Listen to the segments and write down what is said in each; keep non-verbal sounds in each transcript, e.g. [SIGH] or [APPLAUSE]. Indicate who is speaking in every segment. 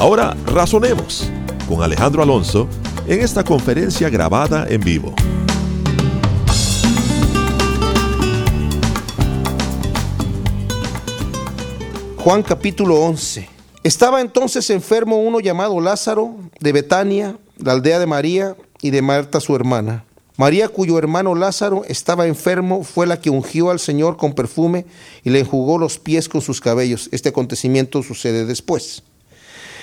Speaker 1: Ahora razonemos con Alejandro Alonso en esta conferencia grabada en vivo.
Speaker 2: Juan capítulo 11. Estaba entonces enfermo uno llamado Lázaro de Betania, la aldea de María y de Marta su hermana. María, cuyo hermano Lázaro estaba enfermo, fue la que ungió al Señor con perfume y le enjugó los pies con sus cabellos. Este acontecimiento sucede después.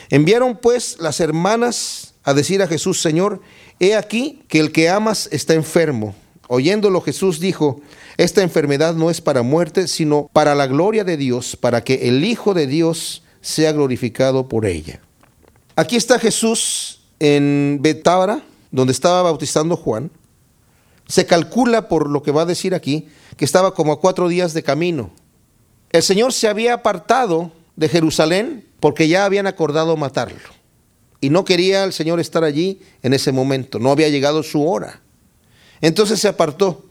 Speaker 2: Enviaron pues las hermanas a decir a Jesús, Señor, he aquí que el que amas está enfermo. Oyéndolo Jesús dijo, esta enfermedad no es para muerte, sino para la gloria de Dios, para que el Hijo de Dios sea glorificado por ella. Aquí está Jesús en Betábara, donde estaba bautizando Juan. Se calcula por lo que va a decir aquí, que estaba como a cuatro días de camino. El Señor se había apartado de Jerusalén porque ya habían acordado matarlo. Y no quería el Señor estar allí en ese momento, no había llegado su hora. Entonces se apartó.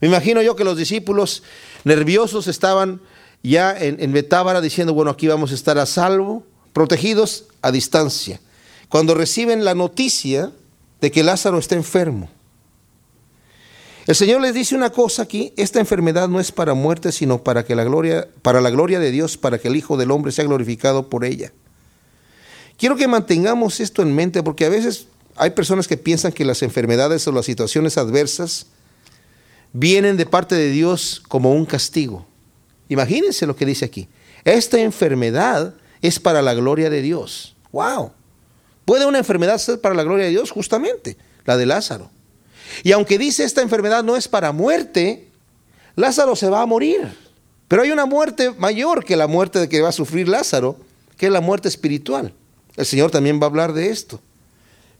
Speaker 2: Me imagino yo que los discípulos nerviosos estaban ya en, en Betábara diciendo, bueno, aquí vamos a estar a salvo, protegidos a distancia. Cuando reciben la noticia de que Lázaro está enfermo. El Señor les dice una cosa aquí, esta enfermedad no es para muerte, sino para que la gloria para la gloria de Dios, para que el Hijo del hombre sea glorificado por ella. Quiero que mantengamos esto en mente porque a veces hay personas que piensan que las enfermedades o las situaciones adversas vienen de parte de Dios como un castigo. Imagínense lo que dice aquí. Esta enfermedad es para la gloria de Dios. ¡Wow! ¿Puede una enfermedad ser para la gloria de Dios? Justamente, la de Lázaro. Y aunque dice esta enfermedad no es para muerte, Lázaro se va a morir. Pero hay una muerte mayor que la muerte que va a sufrir Lázaro, que es la muerte espiritual. El Señor también va a hablar de esto.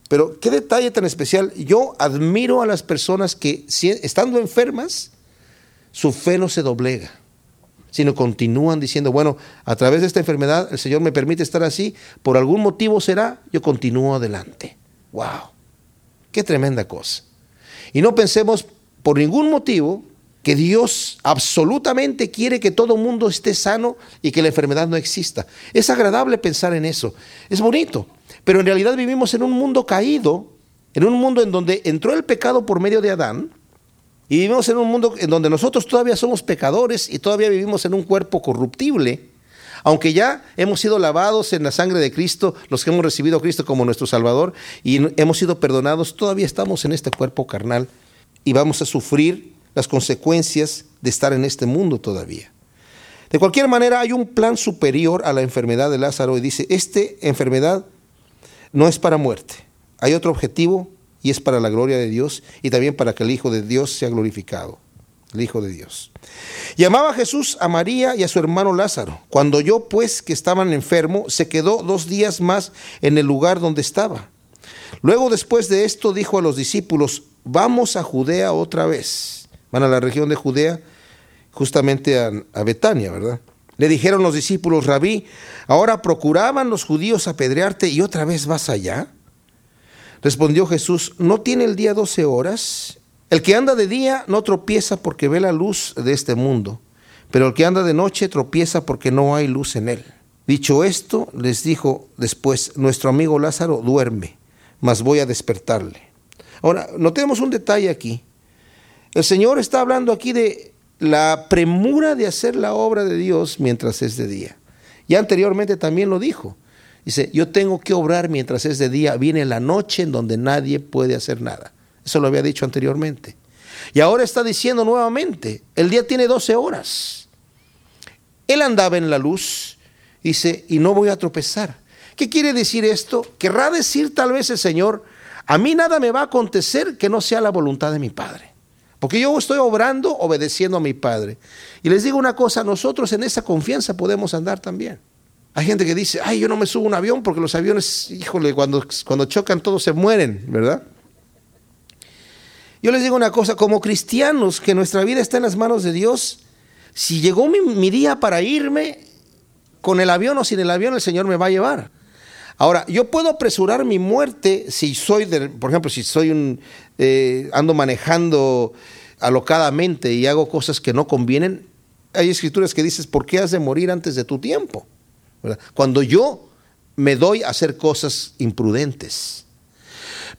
Speaker 2: Pero qué detalle tan especial. Yo admiro a las personas que, estando enfermas, su fe no se doblega, sino continúan diciendo, bueno, a través de esta enfermedad el Señor me permite estar así, por algún motivo será, yo continúo adelante. ¡Wow! ¡Qué tremenda cosa! Y no pensemos por ningún motivo que Dios absolutamente quiere que todo mundo esté sano y que la enfermedad no exista. Es agradable pensar en eso, es bonito, pero en realidad vivimos en un mundo caído, en un mundo en donde entró el pecado por medio de Adán, y vivimos en un mundo en donde nosotros todavía somos pecadores y todavía vivimos en un cuerpo corruptible. Aunque ya hemos sido lavados en la sangre de Cristo, los que hemos recibido a Cristo como nuestro Salvador y hemos sido perdonados, todavía estamos en este cuerpo carnal y vamos a sufrir las consecuencias de estar en este mundo todavía. De cualquier manera, hay un plan superior a la enfermedad de Lázaro y dice, esta enfermedad no es para muerte, hay otro objetivo y es para la gloria de Dios y también para que el Hijo de Dios sea glorificado el Hijo de Dios. Llamaba Jesús a María y a su hermano Lázaro. Cuando yo pues que estaban enfermo, se quedó dos días más en el lugar donde estaba. Luego después de esto dijo a los discípulos, vamos a Judea otra vez. Van a la región de Judea, justamente a, a Betania, ¿verdad? Le dijeron los discípulos, rabí, ahora procuraban los judíos apedrearte y otra vez vas allá. Respondió Jesús, ¿no tiene el día doce horas? El que anda de día no tropieza porque ve la luz de este mundo, pero el que anda de noche tropieza porque no hay luz en él. Dicho esto, les dijo después, nuestro amigo Lázaro duerme, mas voy a despertarle. Ahora, notemos un detalle aquí. El Señor está hablando aquí de la premura de hacer la obra de Dios mientras es de día. Y anteriormente también lo dijo. Dice, yo tengo que obrar mientras es de día. Viene la noche en donde nadie puede hacer nada. Eso lo había dicho anteriormente. Y ahora está diciendo nuevamente, el día tiene 12 horas. Él andaba en la luz, dice, y no voy a tropezar. ¿Qué quiere decir esto? Querrá decir tal vez el Señor, a mí nada me va a acontecer que no sea la voluntad de mi Padre. Porque yo estoy obrando obedeciendo a mi Padre. Y les digo una cosa, nosotros en esa confianza podemos andar también. Hay gente que dice, ay, yo no me subo a un avión porque los aviones, híjole, cuando, cuando chocan todos se mueren, ¿verdad? Yo les digo una cosa, como cristianos, que nuestra vida está en las manos de Dios, si llegó mi, día para irme, con el avión o sin el avión, el Señor me va a llevar. Ahora, yo puedo apresurar mi muerte si soy, de, por ejemplo, si soy un, eh, ando manejando alocadamente y hago cosas que no convienen. Hay escrituras que dices, ¿por qué has de morir antes de tu tiempo? Cuando yo me doy a hacer cosas imprudentes.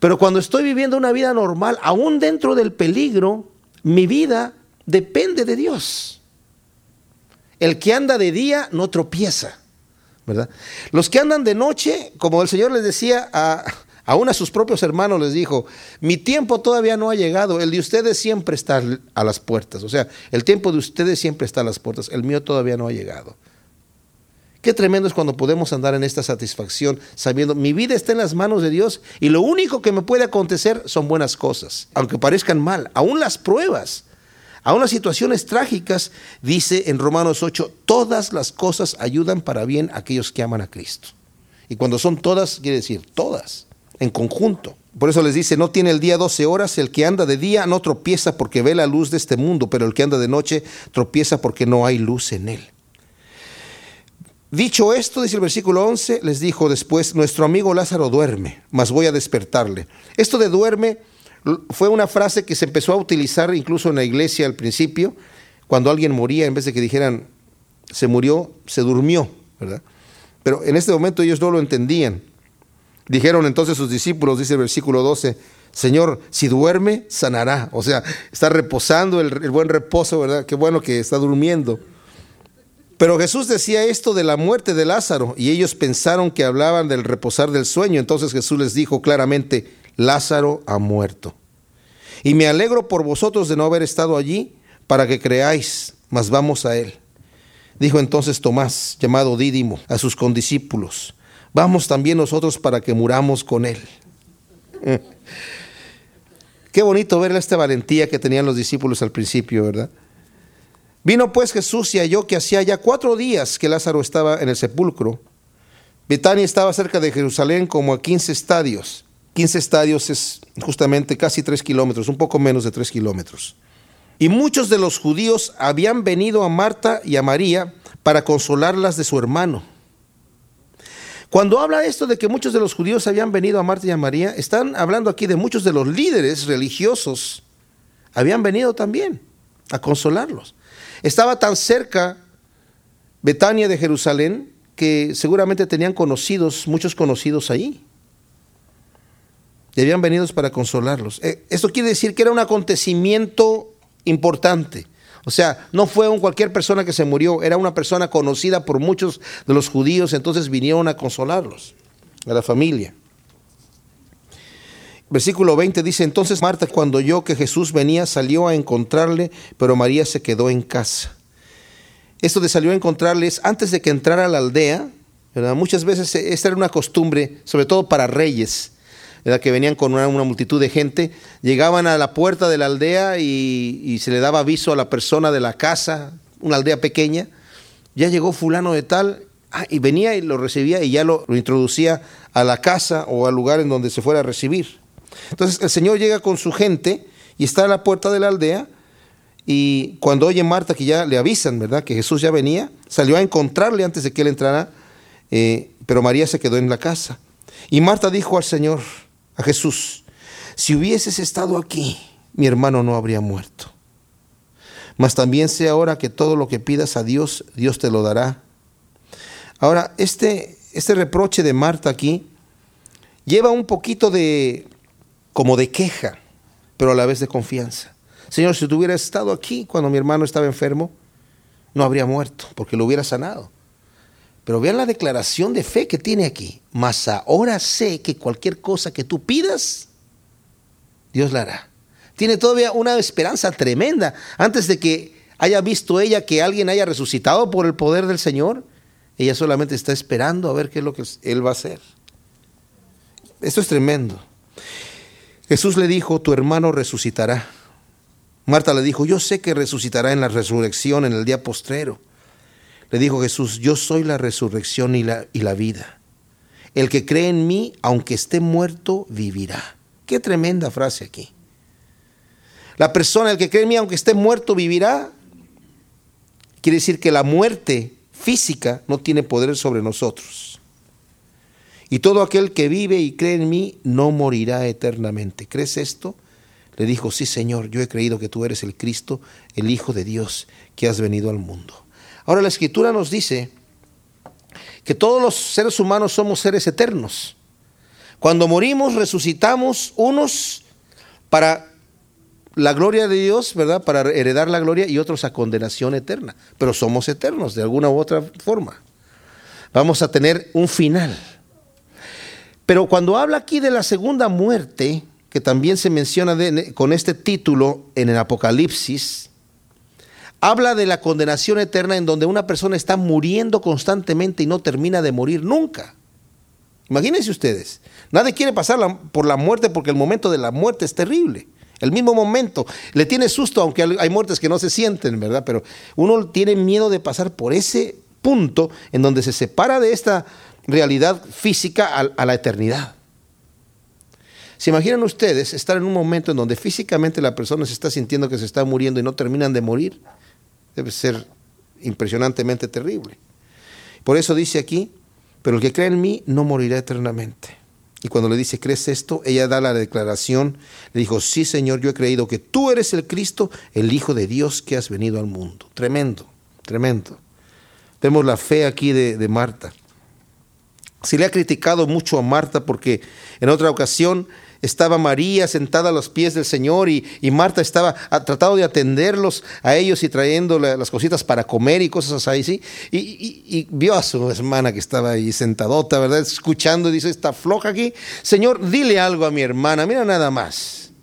Speaker 2: Pero cuando estoy viviendo una vida normal, aún dentro del peligro, mi vida depende de Dios. El que anda de día no tropieza, ¿verdad? Los que andan de noche, como el Señor les decía a, aún a sus propios hermanos les dijo, mi tiempo todavía no ha llegado, el de ustedes siempre está a las puertas, o sea, el tiempo de ustedes siempre está a las puertas, el mío todavía no ha llegado. Qué tremendo es cuando podemos andar en esta satisfacción sabiendo mi vida está en las manos de Dios y lo único que me puede acontecer son buenas cosas, aunque parezcan mal, aún las pruebas Aún las situaciones trágicas, dice en Romanos 8, todas las cosas ayudan para bien a aquellos que aman a Cristo. Y cuando son todas, quiere decir todas, en conjunto. Por eso les dice, no tiene el día 12 horas, el que anda de día no tropieza porque ve la luz de este mundo, pero el que anda de noche tropieza porque no hay luz en él. Dicho esto, dice el versículo 11, les dijo después, nuestro amigo Lázaro duerme, mas voy a despertarle. Esto de duerme fue una frase que se empezó a utilizar incluso en la iglesia al principio, cuando alguien moría, en vez de que dijeran se murió, se durmió, ¿verdad? Pero en este momento ellos no lo entendían. Dijeron entonces sus discípulos, dice el versículo 12, Señor, si duerme, sanará. O sea, está reposando el, el buen reposo, ¿verdad? Qué bueno que está durmiendo. Pero Jesús decía esto de la muerte de Lázaro y ellos pensaron que hablaban del reposar del sueño. Entonces Jesús les dijo claramente, Lázaro ha muerto. Y me alegro por vosotros de no haber estado allí para que creáis, mas vamos a él. Dijo entonces Tomás, llamado Dídimo, a sus condiscípulos, vamos también nosotros para que muramos con él. [LAUGHS] Qué bonito ver esta valentía que tenían los discípulos al principio, ¿verdad? Vino pues Jesús y halló que hacía ya cuatro días que Lázaro estaba en el sepulcro. Betania estaba cerca de Jerusalén como a quince estadios 15 estadios es justamente casi 3 kilómetros, un poco menos de 3 kilómetros. Y muchos de los judíos habían venido a Marta y a María para consolarlas de su hermano. Cuando habla esto de que muchos de los judíos habían venido a Marta y a María, están hablando aquí de muchos de los líderes religiosos. Habían venido también a consolarlos. Estaba tan cerca Betania de Jerusalén que seguramente tenían conocidos, muchos conocidos ahí y habían venido para consolarlos. Eh, esto quiere decir que era un acontecimiento importante. O sea, no fue un cualquier persona que se murió, era una persona conocida por muchos de los judíos, entonces vinieron a consolarlos, a la familia. Versículo 20 dice, entonces Marta cuando oyó que Jesús venía salió a encontrarle, pero María se quedó en casa. Esto de salió a encontrarle es antes de que entrara a la aldea, muchas veces esta era una costumbre, sobre todo para reyes, que venían con una, multitud de gente, llegaban a la puerta de la aldea y, se le daba aviso a la persona de la casa, una aldea pequeña, ya llegó fulano de tal, ah, y venía y lo recibía y ya lo, introducía a la casa o al lugar en donde se fuera a recibir. Entonces el Señor llega con su gente y está a la puerta de la aldea y cuando oye Marta que ya le avisan, ¿verdad? Que Jesús ya venía, salió a encontrarle antes de que él entrara, eh, pero María se quedó en la casa. Y Marta dijo al Señor, a Jesús, si hubieses estado aquí, mi hermano no habría muerto. Mas también sé ahora que todo lo que pidas a Dios, Dios te lo dará. Ahora, este, este reproche de Marta aquí lleva un poquito de, como de queja, pero a la vez de confianza. Señor, si tú hubieras estado aquí cuando mi hermano estaba enfermo, no habría muerto, porque lo hubiera sanado. Pero vean la declaración de fe que tiene aquí. Mas ahora sé que cualquier cosa que tú pidas, Dios la hará. Tiene todavía una esperanza tremenda. Antes de que haya visto ella que alguien haya resucitado por el poder del Señor, ella solamente está esperando a ver qué es lo que Él va a hacer. Esto es tremendo. Jesús le dijo, tu hermano resucitará. Marta le dijo, yo sé que resucitará en la resurrección en el día postrero. Le dijo Jesús, yo soy la resurrección y la, y la vida. El que cree en mí, aunque esté muerto, vivirá. Qué tremenda frase aquí. La persona, el que cree en mí, aunque esté muerto, vivirá. Quiere decir que la muerte física no tiene poder sobre nosotros. Y todo aquel que vive y cree en mí no morirá eternamente. ¿Crees esto? Le dijo, sí Señor, yo he creído que tú eres el Cristo, el Hijo de Dios, que has venido al mundo. Ahora la Escritura nos dice que todos los seres humanos somos seres eternos. Cuando morimos, resucitamos unos para la gloria de Dios, ¿verdad? Para heredar la gloria y otros a condenación eterna. Pero somos eternos de alguna u otra forma. Vamos a tener un final. Pero cuando habla aquí de la segunda muerte, que también se menciona con este título en el Apocalipsis, habla de la condenación eterna en donde una persona está muriendo constantemente y no termina de morir nunca. Imagínense ustedes, nadie quiere pasar por la muerte porque el momento de la muerte es terrible. El mismo momento, le tiene susto, aunque hay muertes que no se sienten, ¿verdad? Pero uno tiene miedo de pasar por ese punto en donde se separa de esta realidad física a la eternidad. ¿Se imaginan ustedes estar en un momento en donde físicamente la persona se está sintiendo que se está muriendo y no terminan de morir? Debe ser impresionantemente terrible. Por eso dice aquí, pero el que cree en mí no morirá eternamente. Y cuando le dice, ¿crees esto? Ella da la declaración, le dijo, sí Señor, yo he creído que tú eres el Cristo, el Hijo de Dios que has venido al mundo. Tremendo, tremendo. Vemos la fe aquí de, de Marta. Se le ha criticado mucho a Marta porque en otra ocasión estaba María sentada a los pies del Señor y, Marta estaba tratando de atenderlos a ellos y trayendo las cositas para comer y cosas así. Y, y, vio a su hermana que estaba ahí sentadota, ¿verdad? Escuchando y dice, está floja aquí. Señor, dile algo a mi hermana, mira nada más.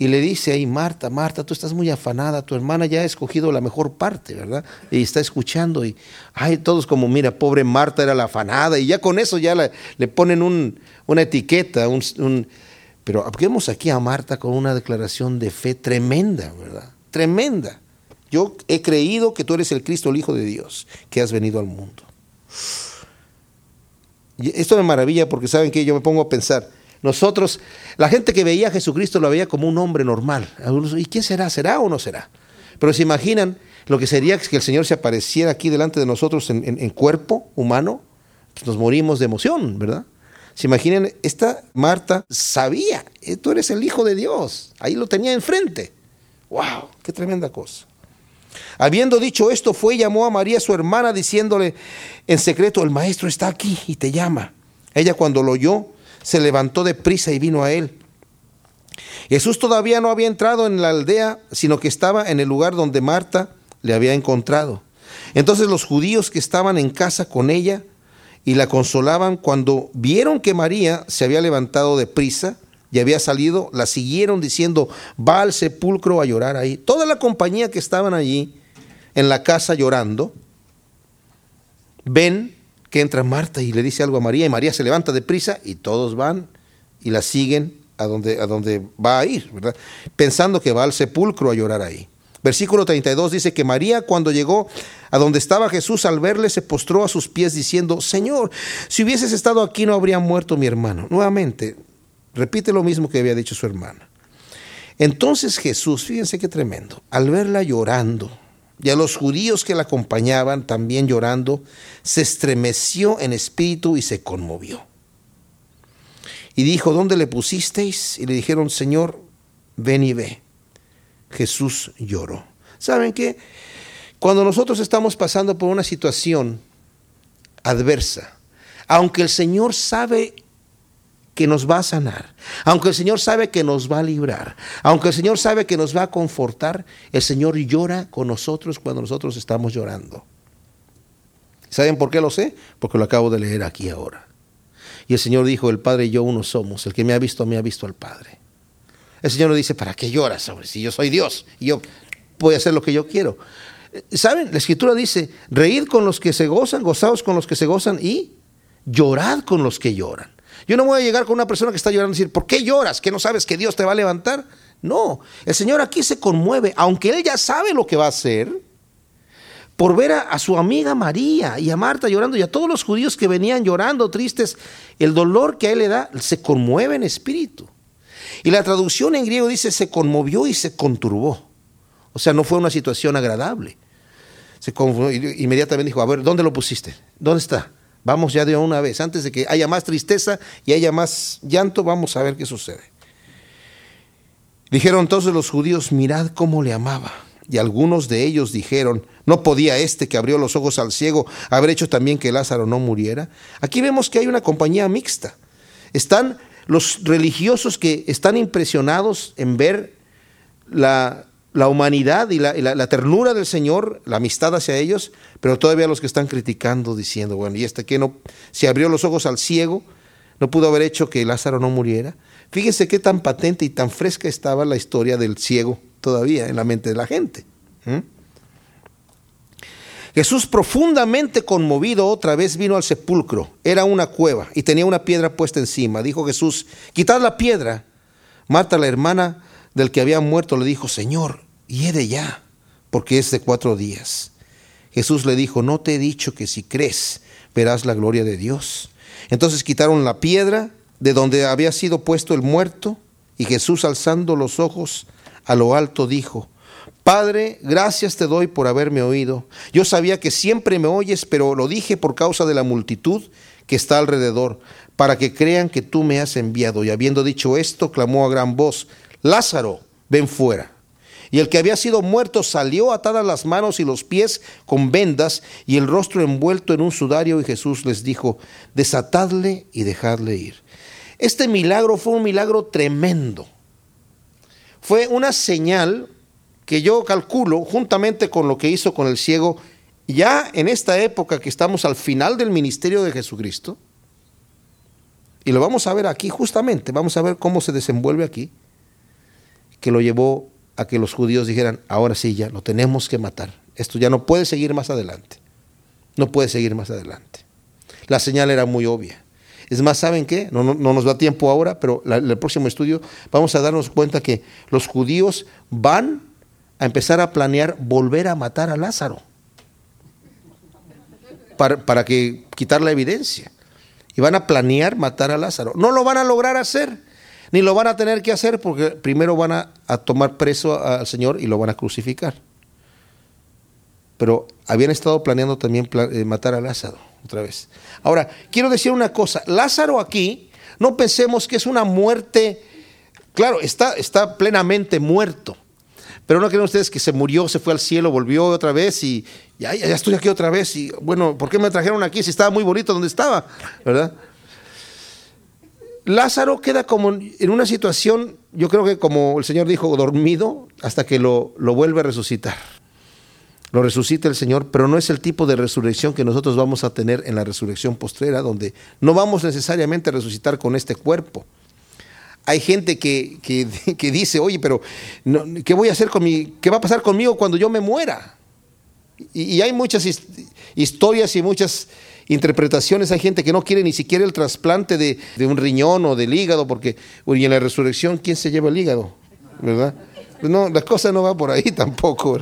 Speaker 2: Y le dice ahí, Marta, Marta, tú estás muy afanada, tu hermana ya ha escogido la mejor parte, ¿verdad? Y está escuchando y, ay, todos como, mira, pobre Marta era la afanada y ya con eso ya le ponen un, una etiqueta, un, pero vemos aquí a Marta con una declaración de fe tremenda, ¿verdad? Tremenda. Yo he creído que tú eres el Cristo, el Hijo de Dios, que has venido al mundo. Y esto me maravilla porque saben que yo me pongo a pensar, nosotros, la gente que veía a Jesucristo lo veía como un hombre normal. ¿Y quién será? ¿Será o no será? Pero se imaginan lo que sería que el Señor se apareciera aquí delante de nosotros en, cuerpo humano, pues nos morimos de emoción, ¿verdad? Se imaginen, esta Marta sabía, eh, tú eres el Hijo de Dios. Ahí lo tenía enfrente. ¡Wow! ¡Qué tremenda cosa! Habiendo dicho esto, fue y llamó a María, su hermana, diciéndole en secreto, el maestro está aquí y te llama. Ella cuando lo oyó, se levantó de prisa y vino a él. Jesús todavía no había entrado en la aldea, sino que estaba en el lugar donde Marta le había encontrado. Entonces los judíos que estaban en casa con ella y la consolaban cuando vieron que María se había levantado de prisa y había salido, la siguieron diciendo, va al sepulcro a llorar ahí. Toda la compañía que estaban allí en la casa llorando, ven que entra Marta y le dice algo a María y María se levanta de prisa y todos van y la siguen a donde, a donde va a ir, ¿verdad? Pensando que va al sepulcro a llorar ahí. Versículo 32 dice que María cuando llegó a donde estaba Jesús al verle se postró a sus pies diciendo, Señor, si hubieses estado aquí no habría muerto mi hermano. Nuevamente, repite lo mismo que había dicho su hermana. Entonces Jesús, fíjense qué tremendo, al verla llorando y a los judíos que la acompañaban también llorando, se estremeció en espíritu y se conmovió. Y dijo, ¿dónde le pusisteis? Y le dijeron, Señor, ven y ve. Jesús lloró. ¿Saben qué? Cuando nosotros estamos pasando por una situación adversa, aunque el Señor sabe que nos va a sanar, aunque el Señor sabe que nos va a librar, aunque el Señor sabe que nos va a confortar, el Señor llora con nosotros cuando nosotros estamos llorando. ¿Saben por qué lo sé? Porque lo acabo de leer aquí ahora. Y el Señor dijo, el Padre y yo uno somos, el que me ha visto, me ha visto al Padre. El Señor nos dice, ¿para qué lloras, sobre Si yo soy Dios y yo voy a hacer lo que yo quiero. ¿Saben? La escritura dice, reíd con los que se gozan, gozaos con los que se gozan y llorad con los que lloran. Yo no voy a llegar con una persona que está llorando y decir, ¿por qué lloras? ¿Que no sabes que Dios te va a levantar? No, el Señor aquí se conmueve, aunque Él ya sabe lo que va a hacer, por ver a, su amiga María y a Marta llorando y a todos los judíos que venían llorando, tristes, el dolor que a él le da, se conmueve en espíritu. Y la traducción en griego dice, se conmovió y se conturbó. O sea, no fue una situación agradable. Se inmediatamente dijo, a ver, ¿dónde lo pusiste? ¿Dónde está? Vamos ya de una vez, antes de que haya más tristeza y haya más llanto, vamos a ver qué sucede. Dijeron entonces los judíos, mirad cómo le amaba. Y algunos de ellos dijeron, ¿no podía este que abrió los ojos al ciego haber hecho también que Lázaro no muriera? Aquí vemos que hay una compañía mixta. Están los religiosos que están impresionados en ver la, humanidad y, la, ternura del Señor, la amistad hacia ellos, pero todavía los que están criticando diciendo, bueno, ¿y este que no se abrió los ojos al ciego? ¿No pudo haber hecho que Lázaro no muriera? Fíjense qué tan patente y tan fresca estaba la historia del ciego todavía en la mente de la gente. Jesús profundamente conmovido otra vez vino al sepulcro. Era una cueva y tenía una piedra puesta encima. Dijo Jesús, quitad la piedra. Marta, la hermana del que había muerto, le dijo, Señor, hiede ya, porque es de cuatro días. Jesús le dijo, no te he dicho que si crees verás la gloria de Dios. Entonces quitaron la piedra de donde había sido puesto el muerto y Jesús alzando los ojos a lo alto dijo, Padre, gracias te doy por haberme oído. Yo sabía que siempre me oyes, pero lo dije por causa de la multitud que está alrededor, para que crean que tú me has enviado. Y habiendo dicho esto, clamó a gran voz, Lázaro, ven fuera. Y el que había sido muerto salió atadas las manos y los pies con vendas y el rostro envuelto en un sudario y Jesús les dijo, desatadle y dejadle ir. Este milagro fue un milagro tremendo. Fue una señal que yo calculo, juntamente con lo que hizo con el ciego, ya en esta época que estamos al final del ministerio de Jesucristo, y lo vamos a ver aquí justamente, vamos a ver cómo se desenvuelve aquí, que lo llevó a que los judíos dijeran, ahora sí, ya lo tenemos que matar, esto ya no puede seguir más adelante, no puede seguir más adelante. La señal era muy obvia. Es más, ¿saben qué? No, no, nos da tiempo ahora, pero en el próximo estudio vamos a darnos cuenta que los judíos van a empezar a planear volver a matar a Lázaro para, para que quitar la evidencia. Y van a planear matar a Lázaro. No lo van a lograr hacer, ni lo van a tener que hacer porque primero van a, tomar preso al Señor y lo van a crucificar. Pero habían estado planeando también eh, matar a Lázaro otra vez. Ahora, quiero decir una cosa, Lázaro aquí, no pensemos que es una muerte, claro, está, está plenamente muerto, pero no creen ustedes que se murió, se fue al cielo, volvió otra vez y ya, ya estoy aquí otra vez. Y bueno, ¿por qué me trajeron aquí si estaba muy bonito donde estaba? ¿Verdad? Lázaro queda como en una situación, yo creo que como el Señor dijo, dormido hasta que lo, lo vuelve a resucitar. Lo resucita el Señor, pero no es el tipo de resurrección que nosotros vamos a tener en la resurrección postrera, donde no vamos necesariamente a resucitar con este cuerpo hay gente que, [LAUGHS] dice, oye, pero ¿qué voy a hacer con mi, qué va a pasar conmigo cuando yo me muera? Y, hay muchas historias y muchas interpretaciones. Hay gente que no quiere ni siquiera el trasplante de, un riñón o del hígado, porque y en la resurrección, ¿quién se lleva el hígado? ¿Verdad? Pues no, la cosa no va por ahí [LAUGHS] tampoco.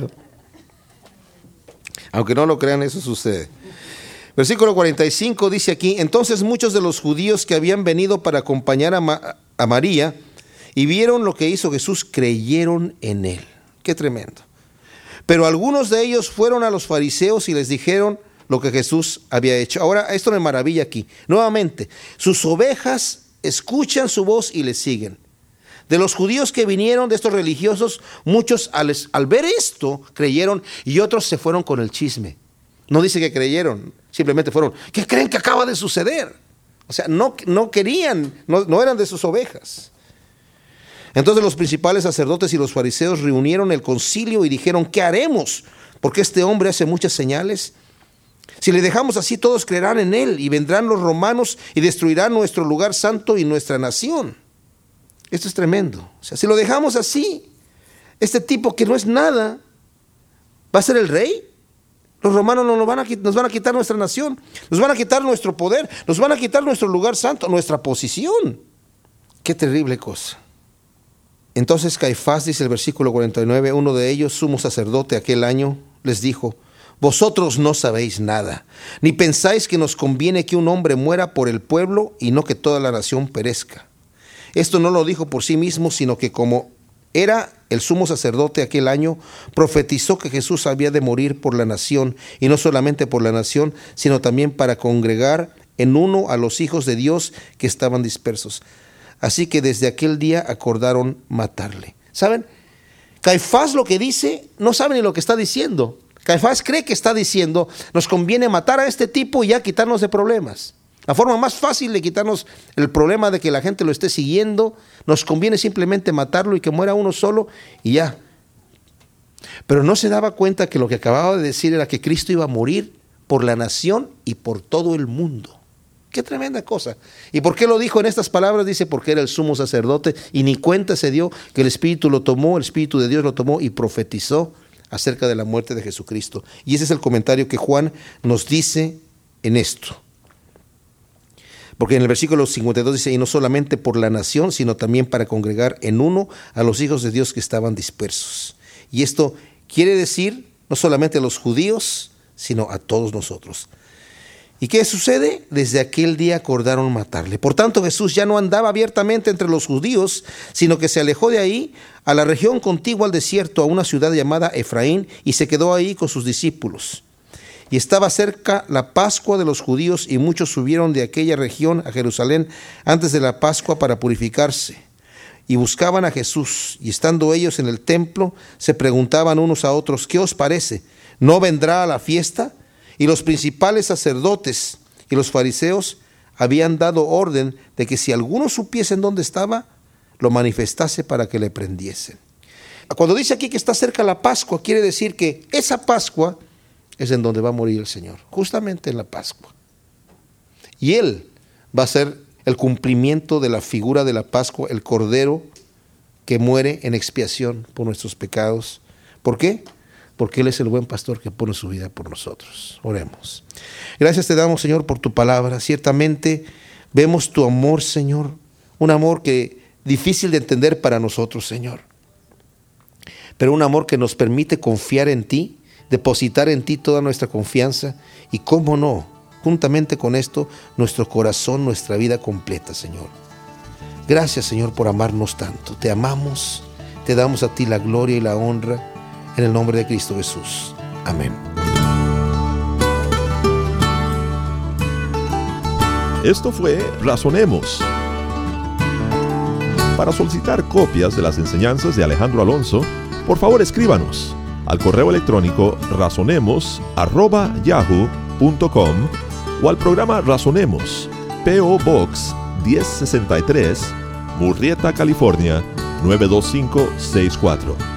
Speaker 2: Aunque no lo crean, eso sucede. Versículo 45 dice aquí, entonces muchos de los judíos que habían venido para acompañar a, a María y vieron lo que hizo Jesús, creyeron en él. Qué tremendo. Pero algunos de ellos fueron a los fariseos y les dijeron lo que Jesús había hecho. Ahora, esto me maravilla aquí. Nuevamente, sus ovejas escuchan su voz y le siguen. De los judíos que vinieron, de estos religiosos, muchos al, al, ver esto creyeron y otros se fueron con el chisme. No dice que creyeron, simplemente fueron, ¿qué creen que acaba de suceder? O sea, no, no querían, no, no eran de sus ovejas. Entonces los principales sacerdotes y los fariseos reunieron el concilio y dijeron, ¿qué haremos? Porque este hombre hace muchas señales. Si le dejamos así, todos creerán en él y vendrán los romanos y destruirán nuestro lugar santo y nuestra nación. Esto es tremendo. O sea, si lo dejamos así, este tipo que no es nada, va a ser el rey. Los romanos nos van, a, nos van a quitar nuestra nación, nos van a quitar nuestro poder, nos van a quitar nuestro lugar santo, nuestra posición. Qué terrible cosa. Entonces Caifás, dice el versículo 49, uno de ellos, sumo sacerdote aquel año, les dijo, vosotros no sabéis nada, ni pensáis que nos conviene que un hombre muera por el pueblo y no que toda la nación perezca. Esto no lo dijo por sí mismo, sino que como era el sumo sacerdote aquel año, profetizó que Jesús había de morir por la nación, y no solamente por la nación, sino también para congregar en uno a los hijos de Dios que estaban dispersos. Así que desde aquel día acordaron matarle. ¿Saben? Caifás lo que dice, no sabe ni lo que está diciendo. Caifás cree que está diciendo, nos conviene matar a este tipo y ya quitarnos de problemas. La forma más fácil de quitarnos el problema de que la gente lo esté siguiendo, nos conviene simplemente matarlo y que muera uno solo y ya. Pero no se daba cuenta que lo que acababa de decir era que Cristo iba a morir por la nación y por todo el mundo. Qué tremenda cosa. ¿Y por qué lo dijo en estas palabras? Dice, porque era el sumo sacerdote y ni cuenta se dio que el Espíritu lo tomó, el Espíritu de Dios lo tomó y profetizó acerca de la muerte de Jesucristo. Y ese es el comentario que Juan nos dice en esto. Porque en el versículo 52 dice, y no solamente por la nación, sino también para congregar en uno a los hijos de Dios que estaban dispersos. Y esto quiere decir no solamente a los judíos, sino a todos nosotros. ¿Y qué sucede? Desde aquel día acordaron matarle. Por tanto, Jesús ya no andaba abiertamente entre los judíos, sino que se alejó de ahí a la región contigua al desierto, a una ciudad llamada Efraín, y se quedó ahí con sus discípulos. Y estaba cerca la Pascua de los judíos y muchos subieron de aquella región a Jerusalén antes de la Pascua para purificarse. Y buscaban a Jesús, y estando ellos en el templo, se preguntaban unos a otros, ¿qué os parece? ¿No vendrá a la fiesta? Y los principales sacerdotes y los fariseos habían dado orden de que si alguno supiesen dónde estaba, lo manifestase para que le prendiesen. Cuando dice aquí que está cerca la Pascua, quiere decir que esa Pascua es en donde va a morir el Señor, justamente en la Pascua. Y Él va a ser el cumplimiento de la figura de la Pascua, el Cordero que muere en expiación por nuestros pecados. ¿Por qué? Porque Él es el buen pastor que pone su vida por nosotros. Oremos. Gracias te damos, Señor, por tu palabra. Ciertamente vemos tu amor, Señor, un amor que difícil de entender para nosotros, Señor. Pero un amor que nos permite confiar en ti depositar en ti toda nuestra confianza y, cómo no, juntamente con esto, nuestro corazón, nuestra vida completa, Señor. Gracias, Señor, por amarnos tanto. Te amamos, te damos a ti la gloria y la honra en el nombre de Cristo Jesús. Amén.
Speaker 1: Esto fue Razonemos. Para solicitar copias de las enseñanzas de Alejandro Alonso, por favor escríbanos al correo electrónico razonemos@yahoo.com o al programa Razonemos, PO Box 1063, Murrieta, California 92564.